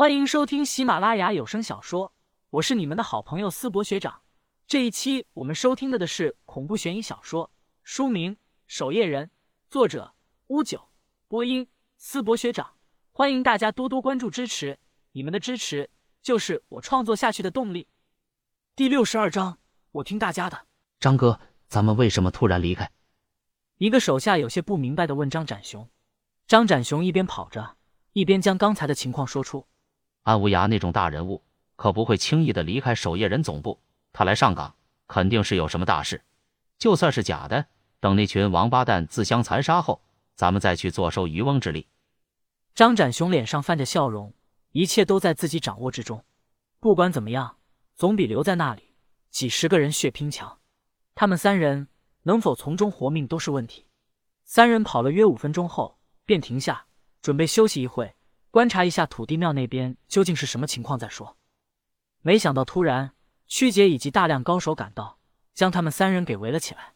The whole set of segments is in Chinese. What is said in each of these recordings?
欢迎收听喜马拉雅有声小说，我是你们的好朋友思博学长。这一期我们收听的的是恐怖悬疑小说，书名《守夜人》，作者乌九，播音思博学长。欢迎大家多多关注支持，你们的支持就是我创作下去的动力。第六十二章，我听大家的。张哥，咱们为什么突然离开？一个手下有些不明白的问张展雄。张展雄一边跑着，一边将刚才的情况说出。安无涯那种大人物可不会轻易的离开守夜人总部，他来上岗肯定是有什么大事。就算是假的，等那群王八蛋自相残杀后，咱们再去坐收渔翁之利。张展雄脸上泛着笑容，一切都在自己掌握之中。不管怎么样，总比留在那里几十个人血拼强。他们三人能否从中活命都是问题。三人跑了约五分钟后，便停下，准备休息一会。观察一下土地庙那边究竟是什么情况再说。没想到突然，曲姐以及大量高手赶到，将他们三人给围了起来。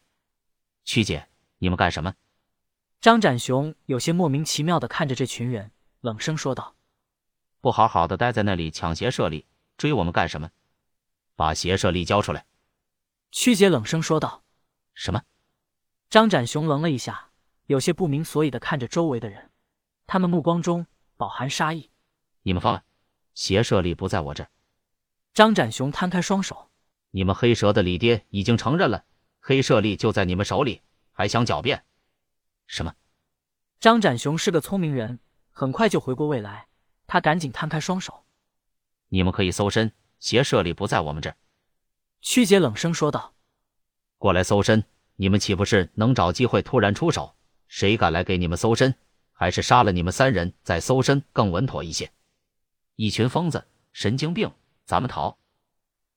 曲姐，你们干什么？张展雄有些莫名其妙的看着这群人，冷声说道：“不好好的待在那里抢邪舍利，追我们干什么？把邪舍利交出来！”曲姐冷声说道：“什么？”张展雄愣了一下，有些不明所以的看着周围的人，他们目光中。饱含杀意，你们放了，邪舍利不在我这儿。张展雄摊开双手，你们黑蛇的李爹已经承认了，黑舍利就在你们手里，还想狡辩？什么？张展雄是个聪明人，很快就回过味来，他赶紧摊开双手，你们可以搜身，邪舍利不在我们这儿。曲姐冷声说道：“过来搜身，你们岂不是能找机会突然出手？谁敢来给你们搜身？”还是杀了你们三人再搜身更稳妥一些。一群疯子、神经病，咱们逃！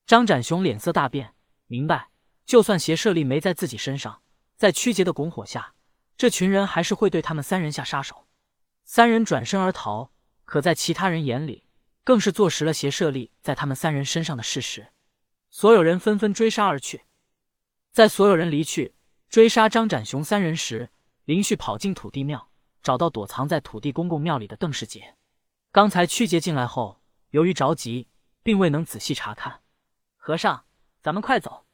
张展雄脸色大变，明白，就算邪舍利没在自己身上，在曲杰的拱火下，这群人还是会对他们三人下杀手。三人转身而逃，可在其他人眼里，更是坐实了邪舍利在他们三人身上的事实。所有人纷纷追杀而去。在所有人离去追杀张展雄三人时，林旭跑进土地庙。找到躲藏在土地公公庙里的邓世杰。刚才曲杰进来后，由于着急，并未能仔细查看。和尚，咱们快走！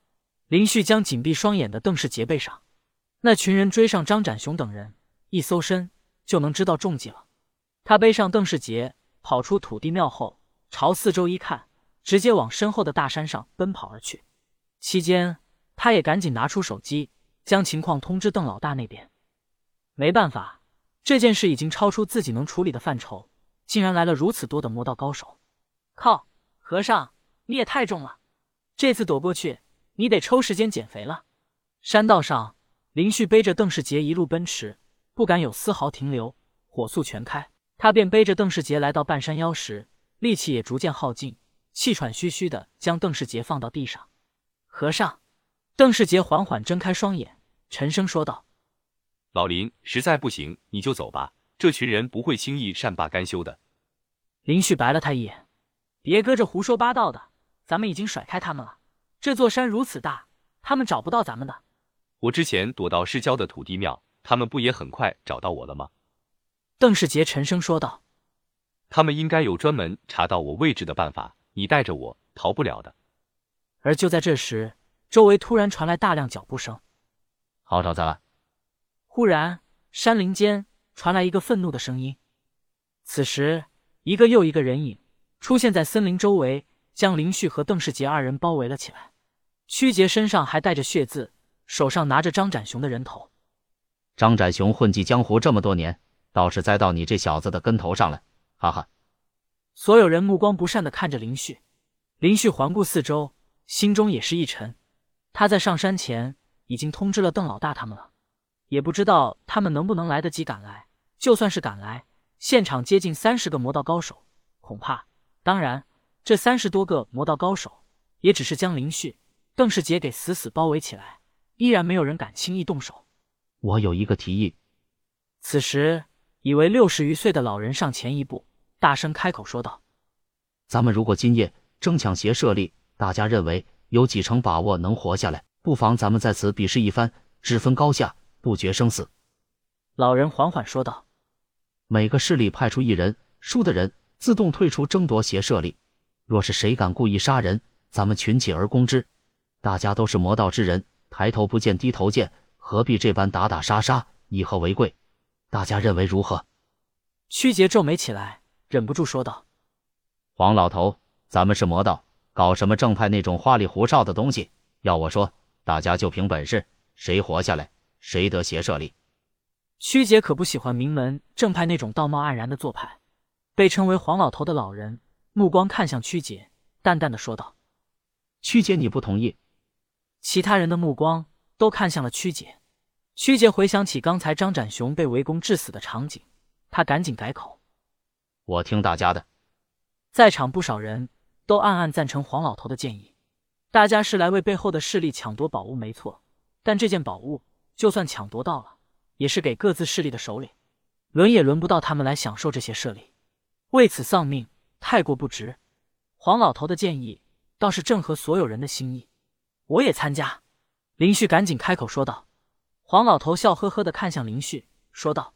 林旭将紧闭双眼的邓世杰背上。那群人追上张展雄等人，一搜身就能知道中计了。他背上邓世杰，跑出土地庙后，朝四周一看，直接往身后的大山上奔跑而去。期间，他也赶紧拿出手机，将情况通知邓老大那边。没办法。这件事已经超出自己能处理的范畴，竟然来了如此多的魔道高手！靠，和尚你也太重了，这次躲过去，你得抽时间减肥了。山道上，林旭背着邓世杰一路奔驰，不敢有丝毫停留，火速全开。他便背着邓世杰来到半山腰时，力气也逐渐耗尽，气喘吁吁的将邓世杰放到地上。和尚，邓世杰缓缓睁开双眼，沉声说道。老林，实在不行你就走吧，这群人不会轻易善罢甘休的。林旭白了他一眼，别搁这胡说八道的，咱们已经甩开他们了。这座山如此大，他们找不到咱们的。我之前躲到市郊的土地庙，他们不也很快找到我了吗？邓世杰沉声说道。他们应该有专门查到我位置的办法，你带着我逃不了的。而就在这时，周围突然传来大量脚步声，好找咱了。忽然，山林间传来一个愤怒的声音。此时，一个又一个人影出现在森林周围，将林旭和邓世杰二人包围了起来。曲杰身上还带着血渍，手上拿着张展雄的人头。张展雄混迹江湖这么多年，倒是栽到你这小子的跟头上了，哈哈！所有人目光不善的看着林旭。林旭环顾四周，心中也是一沉。他在上山前已经通知了邓老大他们了。也不知道他们能不能来得及赶来。就算是赶来，现场接近三十个魔道高手，恐怕……当然，这三十多个魔道高手也只是将林旭、邓世杰给死死包围起来，依然没有人敢轻易动手。我有一个提议。此时，一位六十余岁的老人上前一步，大声开口说道：“咱们如果今夜争抢邪舍利，大家认为有几成把握能活下来？不妨咱们在此比试一番，只分高下。”不决生死，老人缓缓说道：“每个势力派出一人，输的人自动退出争夺邪舍利。若是谁敢故意杀人，咱们群起而攻之。大家都是魔道之人，抬头不见低头见，何必这般打打杀杀，以和为贵？大家认为如何？曲杰皱眉起来，忍不住说道：“黄老头，咱们是魔道，搞什么正派那种花里胡哨的东西？要我说，大家就凭本事，谁活下来，谁得邪舍利。”曲姐可不喜欢名门正派那种道貌岸然的做派。被称为黄老头的老人目光看向曲姐，淡淡的说道：“曲姐，你不同意？”其他人的目光都看向了曲姐。曲姐回想起刚才张展雄被围攻致死的场景，她赶紧改口：“我听大家的。”在场不少人都暗暗赞成黄老头的建议。大家是来为背后的势力抢夺宝物，没错。但这件宝物就算抢夺到了，也是给各自势力的首领，轮也轮不到他们来享受这些势力。为此丧命太过不值。黄老头的建议倒是正合所有人的心意，我也参加。林旭赶紧开口说道。黄老头笑呵呵的看向林旭，说道：“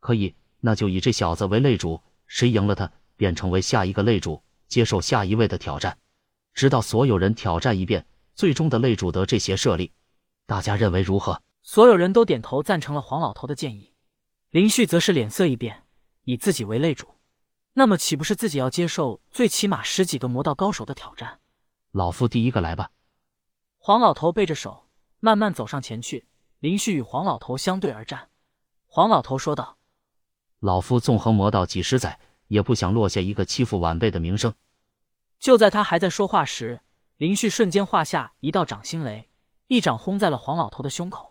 可以，那就以这小子为擂主，谁赢了他，便成为下一个擂主，接受下一位的挑战，直到所有人挑战一遍，最终的擂主得这些设立。大家认为如何？”所有人都点头赞成了黄老头的建议。林旭则是脸色一变，以自己为擂主。那么岂不是自己要接受最起码十几个魔道高手的挑战？老夫第一个来吧。黄老头背着手，慢慢走上前去。林旭与黄老头相对而战。黄老头说道：“老夫纵横魔道几十载，也不想落下一个欺负晚辈的名声。”就在他还在说话时，林旭瞬间画下一道掌心雷，一掌轰在了黄老头的胸口。